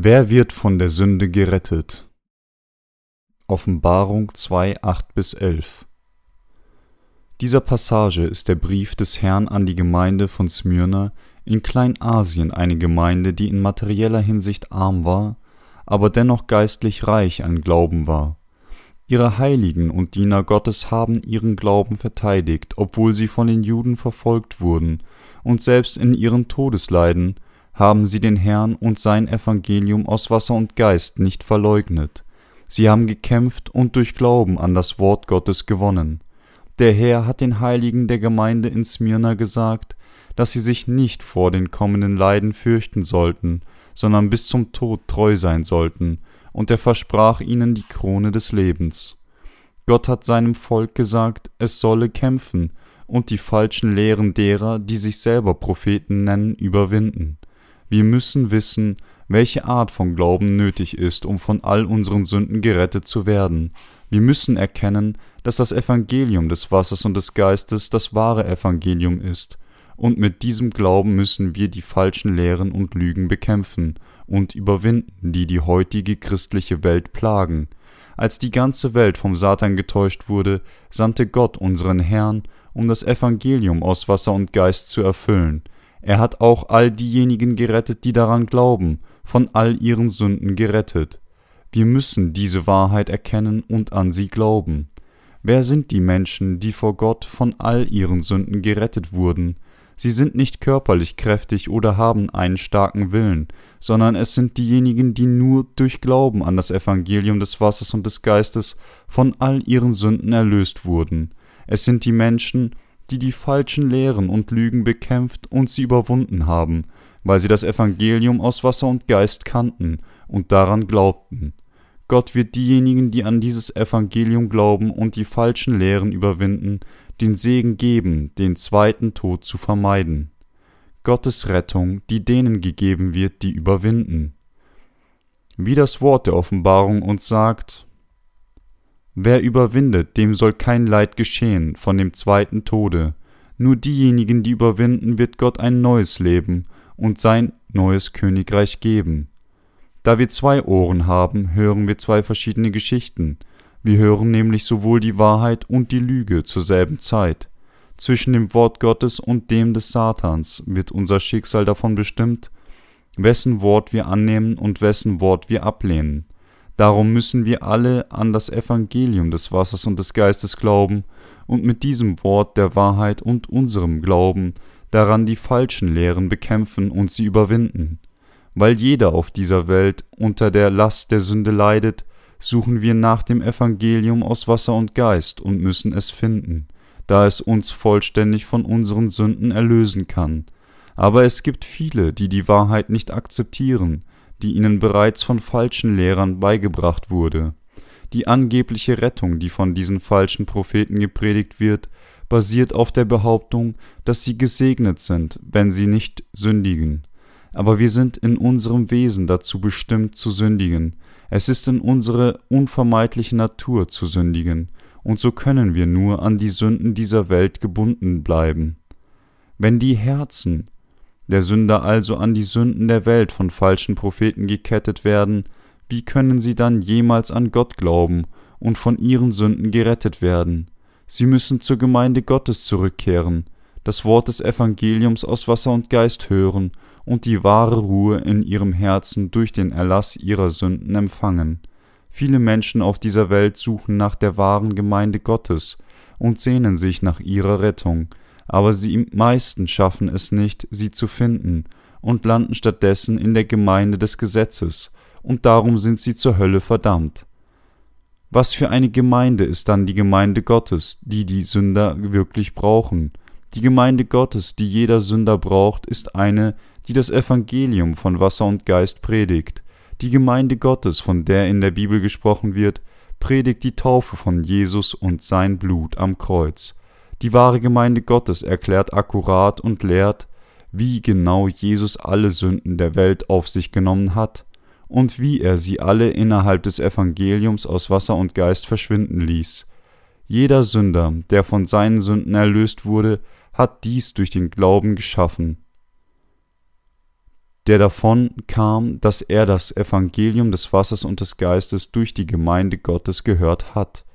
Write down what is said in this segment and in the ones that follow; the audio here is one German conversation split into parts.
Wer wird von der Sünde gerettet? Offenbarung 2, 8 bis 11 Dieser Passage ist der Brief des Herrn an die Gemeinde von Smyrna in Kleinasien, eine Gemeinde, die in materieller Hinsicht arm war, aber dennoch geistlich reich an Glauben war. Ihre Heiligen und Diener Gottes haben ihren Glauben verteidigt, obwohl sie von den Juden verfolgt wurden, und selbst in ihren Todesleiden haben sie den Herrn und sein Evangelium aus Wasser und Geist nicht verleugnet. Sie haben gekämpft und durch Glauben an das Wort Gottes gewonnen. Der Herr hat den Heiligen der Gemeinde in Smyrna gesagt, dass sie sich nicht vor den kommenden Leiden fürchten sollten, sondern bis zum Tod treu sein sollten, und er versprach ihnen die Krone des Lebens. Gott hat seinem Volk gesagt, es solle kämpfen und die falschen Lehren derer, die sich selber Propheten nennen, überwinden. Wir müssen wissen, welche Art von Glauben nötig ist, um von all unseren Sünden gerettet zu werden. Wir müssen erkennen, dass das Evangelium des Wassers und des Geistes das wahre Evangelium ist, und mit diesem Glauben müssen wir die falschen Lehren und Lügen bekämpfen und überwinden, die die heutige christliche Welt plagen. Als die ganze Welt vom Satan getäuscht wurde, sandte Gott unseren Herrn, um das Evangelium aus Wasser und Geist zu erfüllen. Er hat auch all diejenigen gerettet, die daran glauben, von all ihren Sünden gerettet. Wir müssen diese Wahrheit erkennen und an sie glauben. Wer sind die Menschen, die vor Gott von all ihren Sünden gerettet wurden? Sie sind nicht körperlich kräftig oder haben einen starken Willen, sondern es sind diejenigen, die nur durch Glauben an das Evangelium des Wassers und des Geistes von all ihren Sünden erlöst wurden. Es sind die Menschen, die die falschen Lehren und Lügen bekämpft und sie überwunden haben, weil sie das Evangelium aus Wasser und Geist kannten und daran glaubten. Gott wird diejenigen, die an dieses Evangelium glauben und die falschen Lehren überwinden, den Segen geben, den zweiten Tod zu vermeiden. Gottes Rettung, die denen gegeben wird, die überwinden. Wie das Wort der Offenbarung uns sagt, Wer überwindet, dem soll kein Leid geschehen von dem zweiten Tode. Nur diejenigen, die überwinden, wird Gott ein neues Leben und sein neues Königreich geben. Da wir zwei Ohren haben, hören wir zwei verschiedene Geschichten. Wir hören nämlich sowohl die Wahrheit und die Lüge zur selben Zeit. Zwischen dem Wort Gottes und dem des Satans wird unser Schicksal davon bestimmt, wessen Wort wir annehmen und wessen Wort wir ablehnen. Darum müssen wir alle an das Evangelium des Wassers und des Geistes glauben und mit diesem Wort der Wahrheit und unserem Glauben daran die falschen Lehren bekämpfen und sie überwinden. Weil jeder auf dieser Welt unter der Last der Sünde leidet, suchen wir nach dem Evangelium aus Wasser und Geist und müssen es finden, da es uns vollständig von unseren Sünden erlösen kann. Aber es gibt viele, die die Wahrheit nicht akzeptieren, die ihnen bereits von falschen Lehrern beigebracht wurde. Die angebliche Rettung, die von diesen falschen Propheten gepredigt wird, basiert auf der Behauptung, dass sie gesegnet sind, wenn sie nicht sündigen. Aber wir sind in unserem Wesen dazu bestimmt zu sündigen. Es ist in unsere unvermeidliche Natur zu sündigen, und so können wir nur an die Sünden dieser Welt gebunden bleiben. Wenn die Herzen, der Sünder also an die Sünden der Welt von falschen Propheten gekettet werden, wie können sie dann jemals an Gott glauben und von ihren Sünden gerettet werden? Sie müssen zur Gemeinde Gottes zurückkehren, das Wort des Evangeliums aus Wasser und Geist hören und die wahre Ruhe in ihrem Herzen durch den Erlass ihrer Sünden empfangen. Viele Menschen auf dieser Welt suchen nach der wahren Gemeinde Gottes und sehnen sich nach ihrer Rettung, aber sie meisten schaffen es nicht, sie zu finden, und landen stattdessen in der Gemeinde des Gesetzes, und darum sind sie zur Hölle verdammt. Was für eine Gemeinde ist dann die Gemeinde Gottes, die die Sünder wirklich brauchen? Die Gemeinde Gottes, die jeder Sünder braucht, ist eine, die das Evangelium von Wasser und Geist predigt. Die Gemeinde Gottes, von der in der Bibel gesprochen wird, predigt die Taufe von Jesus und sein Blut am Kreuz. Die wahre Gemeinde Gottes erklärt akkurat und lehrt, wie genau Jesus alle Sünden der Welt auf sich genommen hat und wie er sie alle innerhalb des Evangeliums aus Wasser und Geist verschwinden ließ. Jeder Sünder, der von seinen Sünden erlöst wurde, hat dies durch den Glauben geschaffen. der davon kam, dass er das Evangelium des Wassers und des Geistes durch die Gemeinde Gottes gehört hat.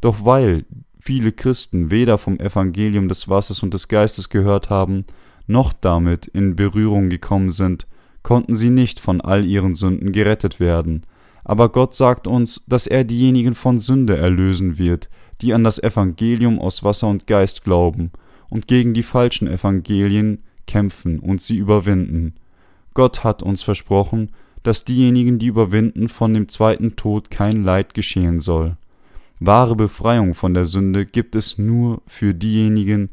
Doch weil viele Christen weder vom Evangelium des Wassers und des Geistes gehört haben, noch damit in Berührung gekommen sind, konnten sie nicht von all ihren Sünden gerettet werden. Aber Gott sagt uns, dass er diejenigen von Sünde erlösen wird, die an das Evangelium aus Wasser und Geist glauben und gegen die falschen Evangelien kämpfen und sie überwinden. Gott hat uns versprochen, dass diejenigen, die überwinden, von dem zweiten Tod kein Leid geschehen soll. Wahre Befreiung von der Sünde gibt es nur für diejenigen,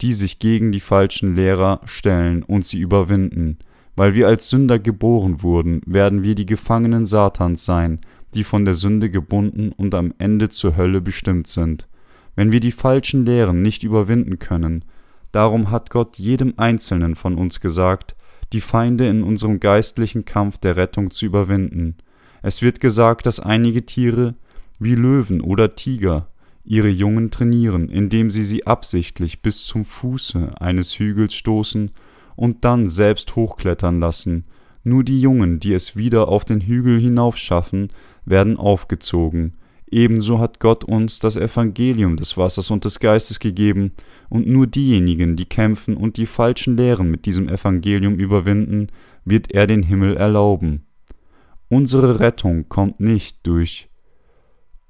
die sich gegen die falschen Lehrer stellen und sie überwinden. Weil wir als Sünder geboren wurden, werden wir die Gefangenen Satans sein, die von der Sünde gebunden und am Ende zur Hölle bestimmt sind. Wenn wir die falschen Lehren nicht überwinden können, darum hat Gott jedem Einzelnen von uns gesagt, die Feinde in unserem geistlichen Kampf der Rettung zu überwinden. Es wird gesagt, dass einige Tiere, wie Löwen oder Tiger, ihre Jungen trainieren, indem sie sie absichtlich bis zum Fuße eines Hügels stoßen und dann selbst hochklettern lassen. Nur die Jungen, die es wieder auf den Hügel hinaufschaffen, werden aufgezogen. Ebenso hat Gott uns das Evangelium des Wassers und des Geistes gegeben, und nur diejenigen, die kämpfen und die falschen Lehren mit diesem Evangelium überwinden, wird er den Himmel erlauben. Unsere Rettung kommt nicht durch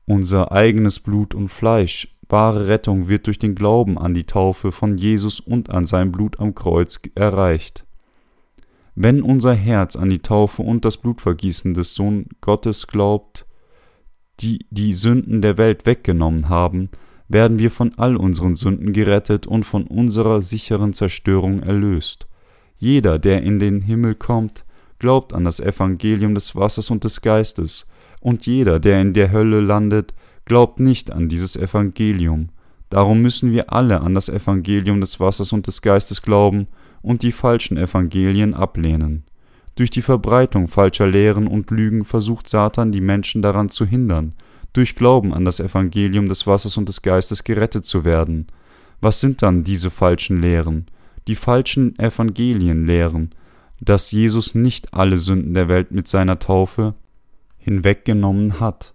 unser eigenes Blut und Fleisch. Wahre Rettung wird durch den Glauben an die Taufe von Jesus und an sein Blut am Kreuz erreicht. Wenn unser Herz an die Taufe und das Blutvergießen des Sohn Gottes glaubt, die die Sünden der Welt weggenommen haben, werden wir von all unseren Sünden gerettet und von unserer sicheren Zerstörung erlöst. Jeder, der in den Himmel kommt, glaubt an das Evangelium des Wassers und des Geistes, und jeder, der in der Hölle landet, glaubt nicht an dieses Evangelium. Darum müssen wir alle an das Evangelium des Wassers und des Geistes glauben und die falschen Evangelien ablehnen. Durch die Verbreitung falscher Lehren und Lügen versucht Satan die Menschen daran zu hindern, durch Glauben an das Evangelium des Wassers und des Geistes gerettet zu werden. Was sind dann diese falschen Lehren? Die falschen Evangelien lehren, dass Jesus nicht alle Sünden der Welt mit seiner Taufe hinweggenommen hat.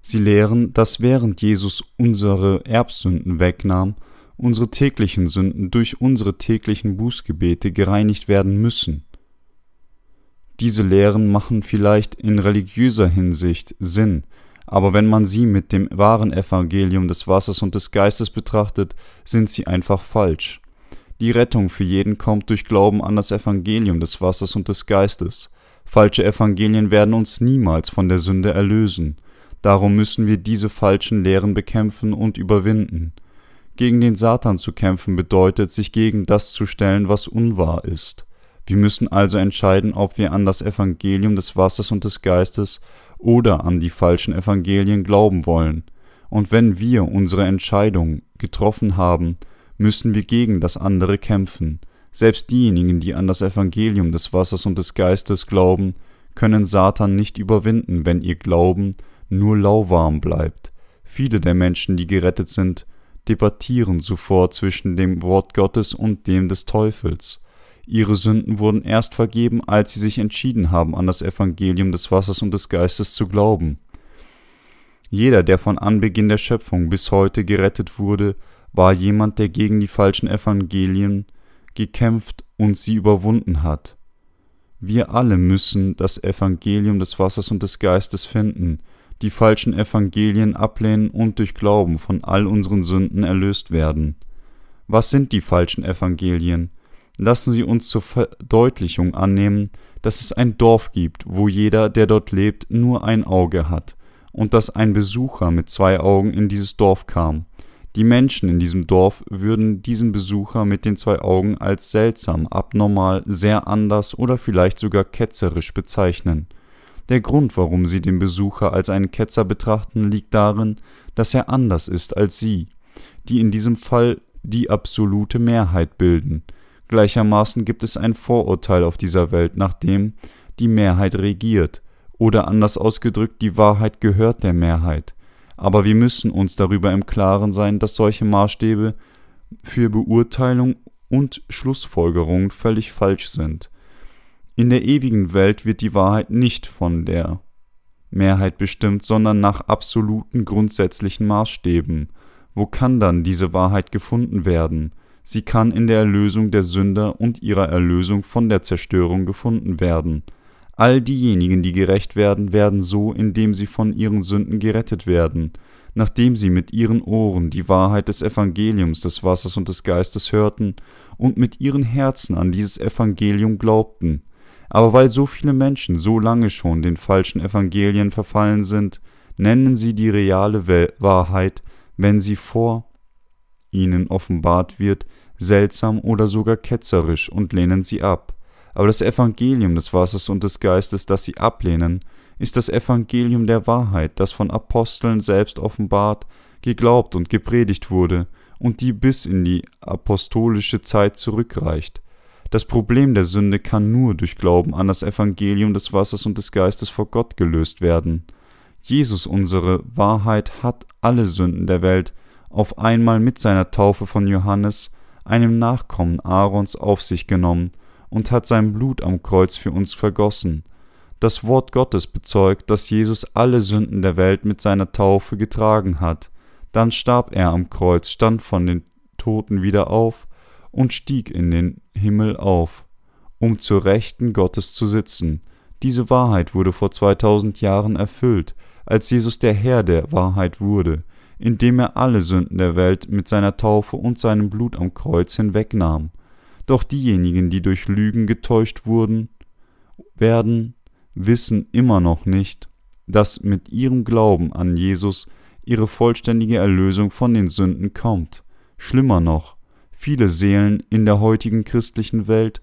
Sie lehren, dass während Jesus unsere Erbsünden wegnahm, unsere täglichen Sünden durch unsere täglichen Bußgebete gereinigt werden müssen. Diese Lehren machen vielleicht in religiöser Hinsicht Sinn, aber wenn man sie mit dem wahren Evangelium des Wassers und des Geistes betrachtet, sind sie einfach falsch. Die Rettung für jeden kommt durch Glauben an das Evangelium des Wassers und des Geistes. Falsche Evangelien werden uns niemals von der Sünde erlösen. Darum müssen wir diese falschen Lehren bekämpfen und überwinden. Gegen den Satan zu kämpfen bedeutet, sich gegen das zu stellen, was unwahr ist. Wir müssen also entscheiden, ob wir an das Evangelium des Wassers und des Geistes oder an die falschen Evangelien glauben wollen. Und wenn wir unsere Entscheidung getroffen haben, müssen wir gegen das andere kämpfen. Selbst diejenigen, die an das Evangelium des Wassers und des Geistes glauben, können Satan nicht überwinden, wenn ihr Glauben nur lauwarm bleibt. Viele der Menschen, die gerettet sind, debattieren sofort zwischen dem Wort Gottes und dem des Teufels. Ihre Sünden wurden erst vergeben, als sie sich entschieden haben, an das Evangelium des Wassers und des Geistes zu glauben. Jeder, der von Anbeginn der Schöpfung bis heute gerettet wurde, war jemand, der gegen die falschen Evangelien gekämpft und sie überwunden hat. Wir alle müssen das Evangelium des Wassers und des Geistes finden, die falschen Evangelien ablehnen und durch Glauben von all unseren Sünden erlöst werden. Was sind die falschen Evangelien? Lassen Sie uns zur Verdeutlichung annehmen, dass es ein Dorf gibt, wo jeder, der dort lebt, nur ein Auge hat, und dass ein Besucher mit zwei Augen in dieses Dorf kam. Die Menschen in diesem Dorf würden diesen Besucher mit den zwei Augen als seltsam, abnormal, sehr anders oder vielleicht sogar ketzerisch bezeichnen. Der Grund, warum sie den Besucher als einen Ketzer betrachten, liegt darin, dass er anders ist als sie, die in diesem Fall die absolute Mehrheit bilden. Gleichermaßen gibt es ein Vorurteil auf dieser Welt, nach dem die Mehrheit regiert, oder anders ausgedrückt, die Wahrheit gehört der Mehrheit aber wir müssen uns darüber im Klaren sein, dass solche Maßstäbe für Beurteilung und Schlussfolgerung völlig falsch sind. In der ewigen Welt wird die Wahrheit nicht von der Mehrheit bestimmt, sondern nach absoluten grundsätzlichen Maßstäben. Wo kann dann diese Wahrheit gefunden werden? Sie kann in der Erlösung der Sünder und ihrer Erlösung von der Zerstörung gefunden werden. All diejenigen, die gerecht werden, werden so, indem sie von ihren Sünden gerettet werden, nachdem sie mit ihren Ohren die Wahrheit des Evangeliums des Wassers und des Geistes hörten und mit ihren Herzen an dieses Evangelium glaubten. Aber weil so viele Menschen so lange schon den falschen Evangelien verfallen sind, nennen sie die reale Wahrheit, wenn sie vor ihnen offenbart wird, seltsam oder sogar ketzerisch und lehnen sie ab. Aber das Evangelium des Wassers und des Geistes, das sie ablehnen, ist das Evangelium der Wahrheit, das von Aposteln selbst offenbart, geglaubt und gepredigt wurde und die bis in die apostolische Zeit zurückreicht. Das Problem der Sünde kann nur durch Glauben an das Evangelium des Wassers und des Geistes vor Gott gelöst werden. Jesus, unsere Wahrheit, hat alle Sünden der Welt auf einmal mit seiner Taufe von Johannes, einem Nachkommen Aarons, auf sich genommen und hat sein Blut am Kreuz für uns vergossen. Das Wort Gottes bezeugt, dass Jesus alle Sünden der Welt mit seiner Taufe getragen hat. Dann starb er am Kreuz, stand von den Toten wieder auf und stieg in den Himmel auf, um zur Rechten Gottes zu sitzen. Diese Wahrheit wurde vor 2000 Jahren erfüllt, als Jesus der Herr der Wahrheit wurde, indem er alle Sünden der Welt mit seiner Taufe und seinem Blut am Kreuz hinwegnahm. Doch diejenigen, die durch Lügen getäuscht wurden, werden, wissen immer noch nicht, dass mit ihrem Glauben an Jesus ihre vollständige Erlösung von den Sünden kommt. Schlimmer noch, Viele Seelen in der heutigen christlichen Welt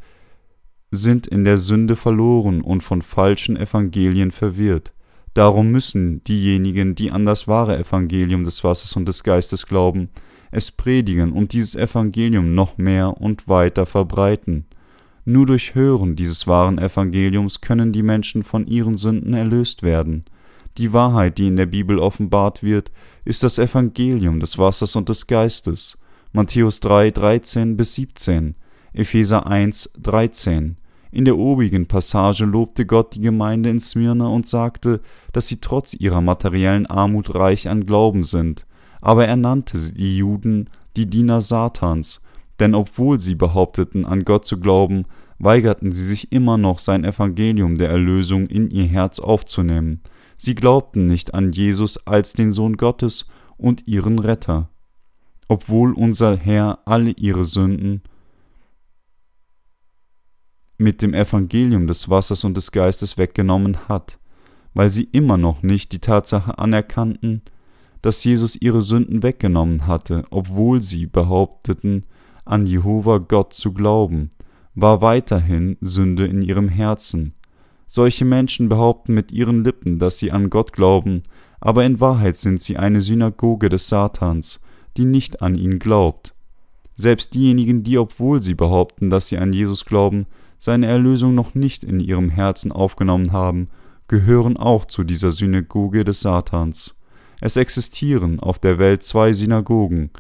sind in der Sünde verloren und von falschen Evangelien verwirrt. Darum müssen diejenigen, die an das wahre Evangelium des Wassers und des Geistes glauben, es predigen und dieses Evangelium noch mehr und weiter verbreiten. Nur durch Hören dieses wahren Evangeliums können die Menschen von ihren Sünden erlöst werden. Die Wahrheit, die in der Bibel offenbart wird, ist das Evangelium des Wassers und des Geistes. Matthäus 3, 13 bis 17, Epheser 1, 13. In der obigen Passage lobte Gott die Gemeinde in Smyrna und sagte, dass sie trotz ihrer materiellen Armut reich an Glauben sind. Aber er nannte die Juden die Diener Satans, denn obwohl sie behaupteten, an Gott zu glauben, weigerten sie sich immer noch sein Evangelium der Erlösung in ihr Herz aufzunehmen. Sie glaubten nicht an Jesus als den Sohn Gottes und ihren Retter obwohl unser Herr alle ihre Sünden mit dem Evangelium des Wassers und des Geistes weggenommen hat, weil sie immer noch nicht die Tatsache anerkannten, dass Jesus ihre Sünden weggenommen hatte, obwohl sie behaupteten, an Jehova Gott zu glauben, war weiterhin Sünde in ihrem Herzen. Solche Menschen behaupten mit ihren Lippen, dass sie an Gott glauben, aber in Wahrheit sind sie eine Synagoge des Satans, die nicht an ihn glaubt. Selbst diejenigen, die, obwohl sie behaupten, dass sie an Jesus glauben, seine Erlösung noch nicht in ihrem Herzen aufgenommen haben, gehören auch zu dieser Synagoge des Satans. Es existieren auf der Welt zwei Synagogen,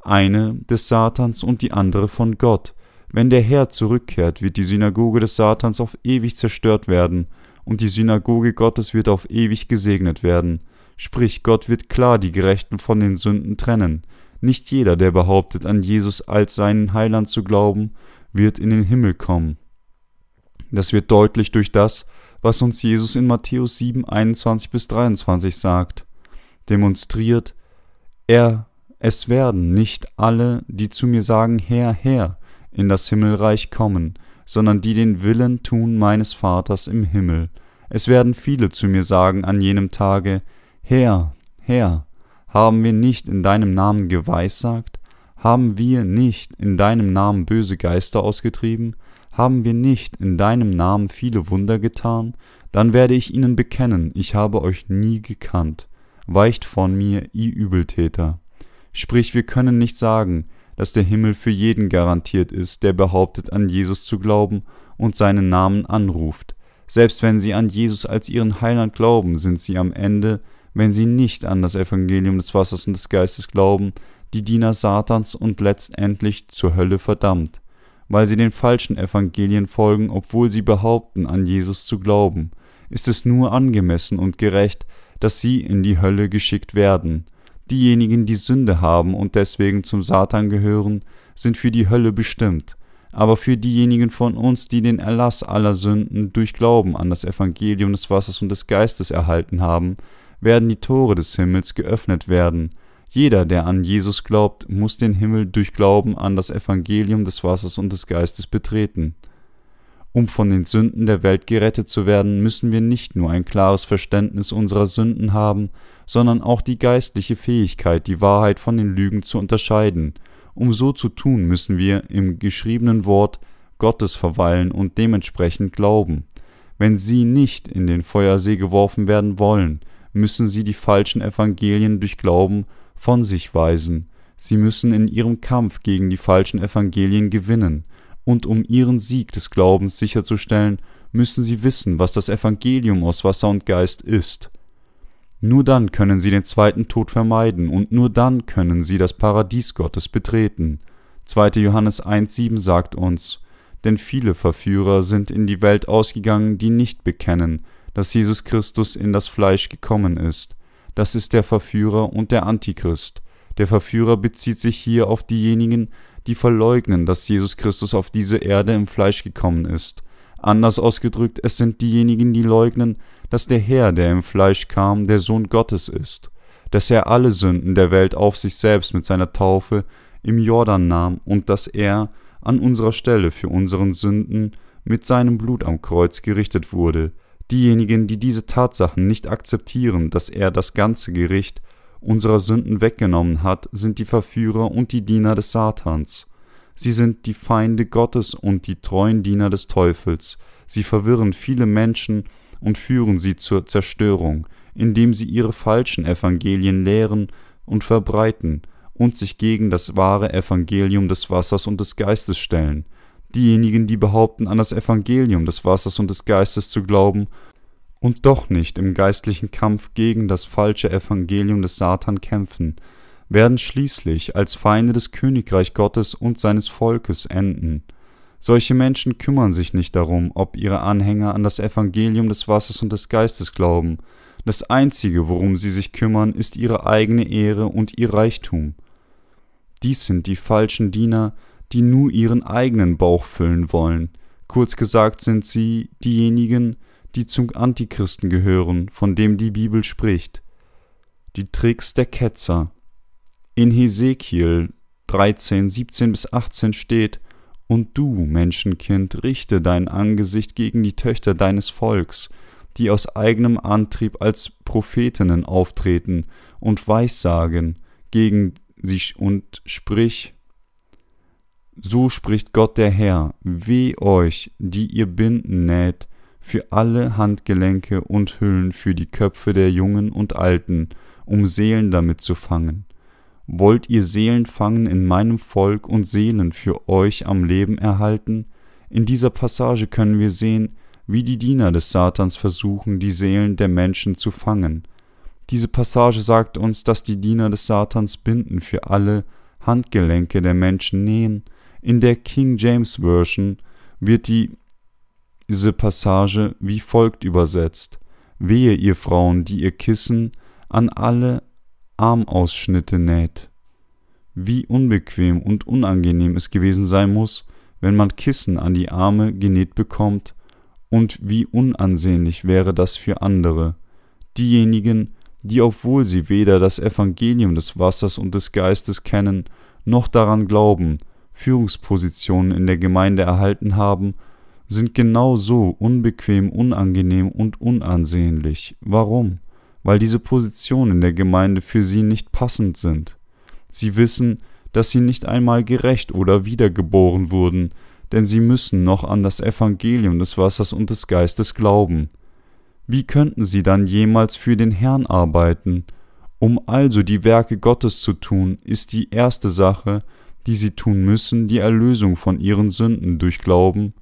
eine des Satans und die andere von Gott. Wenn der Herr zurückkehrt, wird die Synagoge des Satans auf ewig zerstört werden, und die Synagoge Gottes wird auf ewig gesegnet werden. Sprich, Gott wird klar die Gerechten von den Sünden trennen. Nicht jeder, der behauptet, an Jesus als seinen Heiland zu glauben, wird in den Himmel kommen. Das wird deutlich durch das, was uns Jesus in Matthäus 7, 21 bis 23 sagt. Demonstriert, er, es werden nicht alle, die zu mir sagen, Herr, Herr, in das Himmelreich kommen, sondern die den Willen tun meines Vaters im Himmel. Es werden viele zu mir sagen an jenem Tage, Herr, Herr, haben wir nicht in deinem Namen geweissagt? Haben wir nicht in deinem Namen böse Geister ausgetrieben? Haben wir nicht in deinem Namen viele Wunder getan? Dann werde ich ihnen bekennen, ich habe euch nie gekannt. Weicht von mir, ihr Übeltäter. Sprich, wir können nicht sagen, dass der Himmel für jeden garantiert ist, der behauptet, an Jesus zu glauben und seinen Namen anruft. Selbst wenn sie an Jesus als ihren Heiland glauben, sind sie am Ende wenn sie nicht an das Evangelium des Wassers und des Geistes glauben, die Diener Satans und letztendlich zur Hölle verdammt. weil sie den falschen Evangelien folgen, obwohl sie behaupten, an Jesus zu glauben, ist es nur angemessen und gerecht, dass sie in die Hölle geschickt werden. Diejenigen, die Sünde haben und deswegen zum Satan gehören, sind für die Hölle bestimmt, aber für diejenigen von uns, die den Erlass aller Sünden durch Glauben an das Evangelium des Wassers und des Geistes erhalten haben, werden die Tore des Himmels geöffnet werden. Jeder, der an Jesus glaubt, muss den Himmel durch Glauben an das Evangelium des Wassers und des Geistes betreten. Um von den Sünden der Welt gerettet zu werden, müssen wir nicht nur ein klares Verständnis unserer Sünden haben, sondern auch die geistliche Fähigkeit, die Wahrheit von den Lügen zu unterscheiden. Um so zu tun, müssen wir im geschriebenen Wort Gottes verweilen und dementsprechend glauben. Wenn sie nicht in den Feuersee geworfen werden wollen, müssen sie die falschen Evangelien durch Glauben von sich weisen. Sie müssen in ihrem Kampf gegen die falschen Evangelien gewinnen und um ihren Sieg des Glaubens sicherzustellen, müssen sie wissen, was das Evangelium aus Wasser und Geist ist. Nur dann können sie den zweiten Tod vermeiden und nur dann können sie das Paradies Gottes betreten. 2. Johannes 1,7 sagt uns: Denn viele Verführer sind in die Welt ausgegangen, die nicht bekennen, dass Jesus Christus in das Fleisch gekommen ist. Das ist der Verführer und der Antichrist. Der Verführer bezieht sich hier auf diejenigen, die verleugnen, dass Jesus Christus auf diese Erde im Fleisch gekommen ist. Anders ausgedrückt, es sind diejenigen, die leugnen, dass der Herr, der im Fleisch kam, der Sohn Gottes ist, dass er alle Sünden der Welt auf sich selbst mit seiner Taufe im Jordan nahm und dass er an unserer Stelle für unseren Sünden mit seinem Blut am Kreuz gerichtet wurde. Diejenigen, die diese Tatsachen nicht akzeptieren, dass er das ganze Gericht unserer Sünden weggenommen hat, sind die Verführer und die Diener des Satans. Sie sind die Feinde Gottes und die treuen Diener des Teufels. Sie verwirren viele Menschen und führen sie zur Zerstörung, indem sie ihre falschen Evangelien lehren und verbreiten und sich gegen das wahre Evangelium des Wassers und des Geistes stellen. Diejenigen, die behaupten, an das Evangelium des Wassers und des Geistes zu glauben und doch nicht im geistlichen Kampf gegen das falsche Evangelium des Satan kämpfen, werden schließlich als Feinde des Königreich Gottes und seines Volkes enden. Solche Menschen kümmern sich nicht darum, ob ihre Anhänger an das Evangelium des Wassers und des Geistes glauben. Das Einzige, worum sie sich kümmern, ist ihre eigene Ehre und ihr Reichtum. Dies sind die falschen Diener, die nur ihren eigenen Bauch füllen wollen. Kurz gesagt sind sie diejenigen, die zum Antichristen gehören, von dem die Bibel spricht. Die Tricks der Ketzer. In Hesekiel 13, 17 bis 18 steht, Und du, Menschenkind, richte dein Angesicht gegen die Töchter deines Volks, die aus eigenem Antrieb als Prophetinnen auftreten und Weissagen gegen sie und sprich, so spricht Gott der Herr, weh euch, die ihr Binden näht, für alle Handgelenke und Hüllen für die Köpfe der Jungen und Alten, um Seelen damit zu fangen. Wollt ihr Seelen fangen in meinem Volk und Seelen für euch am Leben erhalten? In dieser Passage können wir sehen, wie die Diener des Satans versuchen, die Seelen der Menschen zu fangen. Diese Passage sagt uns, dass die Diener des Satans Binden für alle Handgelenke der Menschen nähen. In der King James Version wird die diese Passage wie folgt übersetzt: Wehe ihr Frauen, die ihr Kissen an alle Armausschnitte näht. Wie unbequem und unangenehm es gewesen sein muss, wenn man Kissen an die Arme genäht bekommt, und wie unansehnlich wäre das für andere, diejenigen, die, obwohl sie weder das Evangelium des Wassers und des Geistes kennen, noch daran glauben, Führungspositionen in der Gemeinde erhalten haben sind genau so unbequem, unangenehm und unansehnlich. Warum? Weil diese Positionen in der Gemeinde für sie nicht passend sind. Sie wissen, dass sie nicht einmal gerecht oder wiedergeboren wurden, denn sie müssen noch an das Evangelium des Wassers und des Geistes glauben. Wie könnten sie dann jemals für den Herrn arbeiten? Um also die Werke Gottes zu tun, ist die erste Sache, die sie tun müssen, die Erlösung von ihren Sünden durch Glauben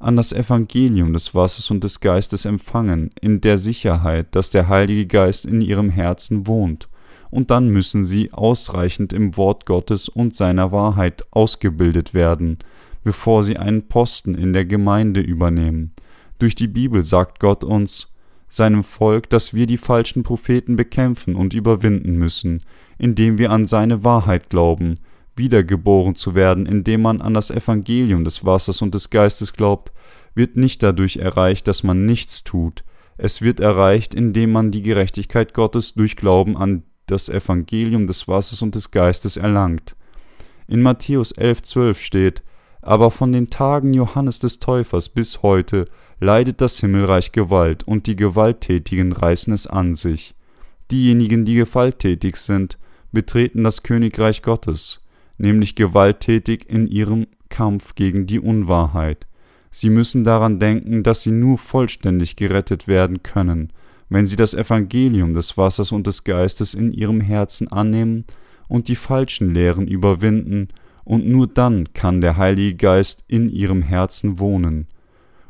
an das Evangelium des Wassers und des Geistes empfangen, in der Sicherheit, dass der Heilige Geist in ihrem Herzen wohnt, und dann müssen sie ausreichend im Wort Gottes und seiner Wahrheit ausgebildet werden. bevor sie einen Posten in der Gemeinde übernehmen. Durch die Bibel sagt Gott uns, seinem Volk, dass wir die falschen Propheten bekämpfen und überwinden müssen, indem wir an seine Wahrheit glauben, wiedergeboren zu werden, indem man an das Evangelium des Wassers und des Geistes glaubt, wird nicht dadurch erreicht, dass man nichts tut, es wird erreicht, indem man die Gerechtigkeit Gottes durch Glauben an das Evangelium des Wassers und des Geistes erlangt. In Matthäus 11,12 steht: Aber von den Tagen Johannes des Täufers bis heute leidet das Himmelreich Gewalt, und die Gewalttätigen reißen es an sich. Diejenigen, die gewalttätig sind, betreten das Königreich Gottes, nämlich gewalttätig in ihrem Kampf gegen die Unwahrheit. Sie müssen daran denken, dass sie nur vollständig gerettet werden können, wenn sie das Evangelium des Wassers und des Geistes in ihrem Herzen annehmen und die falschen Lehren überwinden, und nur dann kann der Heilige Geist in ihrem Herzen wohnen.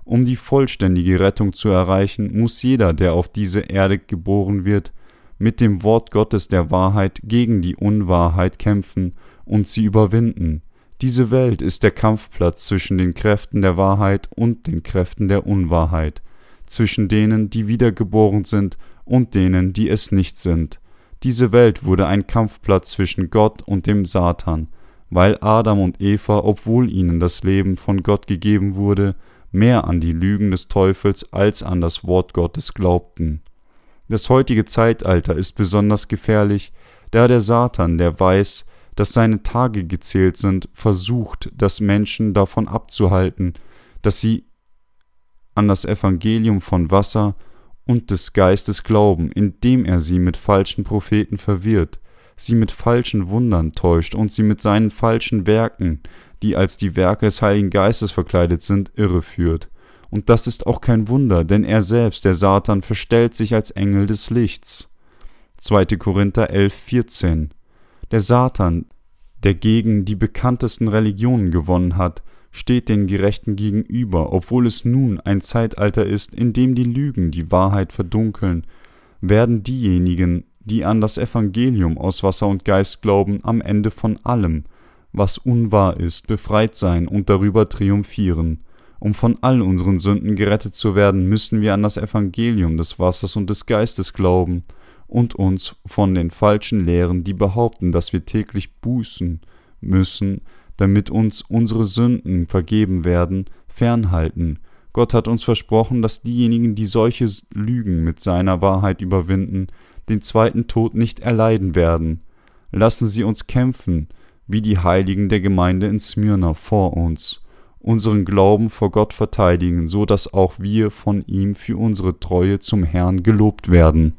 Um die vollständige Rettung zu erreichen, muss jeder, der auf diese Erde geboren wird, mit dem Wort Gottes der Wahrheit gegen die Unwahrheit kämpfen und sie überwinden. Diese Welt ist der Kampfplatz zwischen den Kräften der Wahrheit und den Kräften der Unwahrheit, zwischen denen, die wiedergeboren sind, und denen, die es nicht sind. Diese Welt wurde ein Kampfplatz zwischen Gott und dem Satan, weil Adam und Eva, obwohl ihnen das Leben von Gott gegeben wurde, mehr an die Lügen des Teufels als an das Wort Gottes glaubten. Das heutige Zeitalter ist besonders gefährlich, da der Satan, der weiß, dass seine Tage gezählt sind, versucht, das Menschen davon abzuhalten, dass sie an das Evangelium von Wasser und des Geistes glauben, indem er sie mit falschen Propheten verwirrt, sie mit falschen Wundern täuscht und sie mit seinen falschen Werken, die als die Werke des Heiligen Geistes verkleidet sind, irreführt. Und das ist auch kein Wunder, denn er selbst, der Satan, verstellt sich als Engel des Lichts. 2. Korinther 11, 14 der Satan, der gegen die bekanntesten Religionen gewonnen hat, steht den Gerechten gegenüber, obwohl es nun ein Zeitalter ist, in dem die Lügen die Wahrheit verdunkeln, werden diejenigen, die an das Evangelium aus Wasser und Geist glauben, am Ende von allem, was unwahr ist, befreit sein und darüber triumphieren. Um von all unseren Sünden gerettet zu werden, müssen wir an das Evangelium des Wassers und des Geistes glauben, und uns von den falschen Lehren, die behaupten, dass wir täglich bußen müssen, damit uns unsere Sünden vergeben werden, fernhalten. Gott hat uns versprochen, dass diejenigen, die solche Lügen mit seiner Wahrheit überwinden, den zweiten Tod nicht erleiden werden. Lassen Sie uns kämpfen, wie die Heiligen der Gemeinde in Smyrna vor uns, unseren Glauben vor Gott verteidigen, so dass auch wir von ihm für unsere Treue zum Herrn gelobt werden.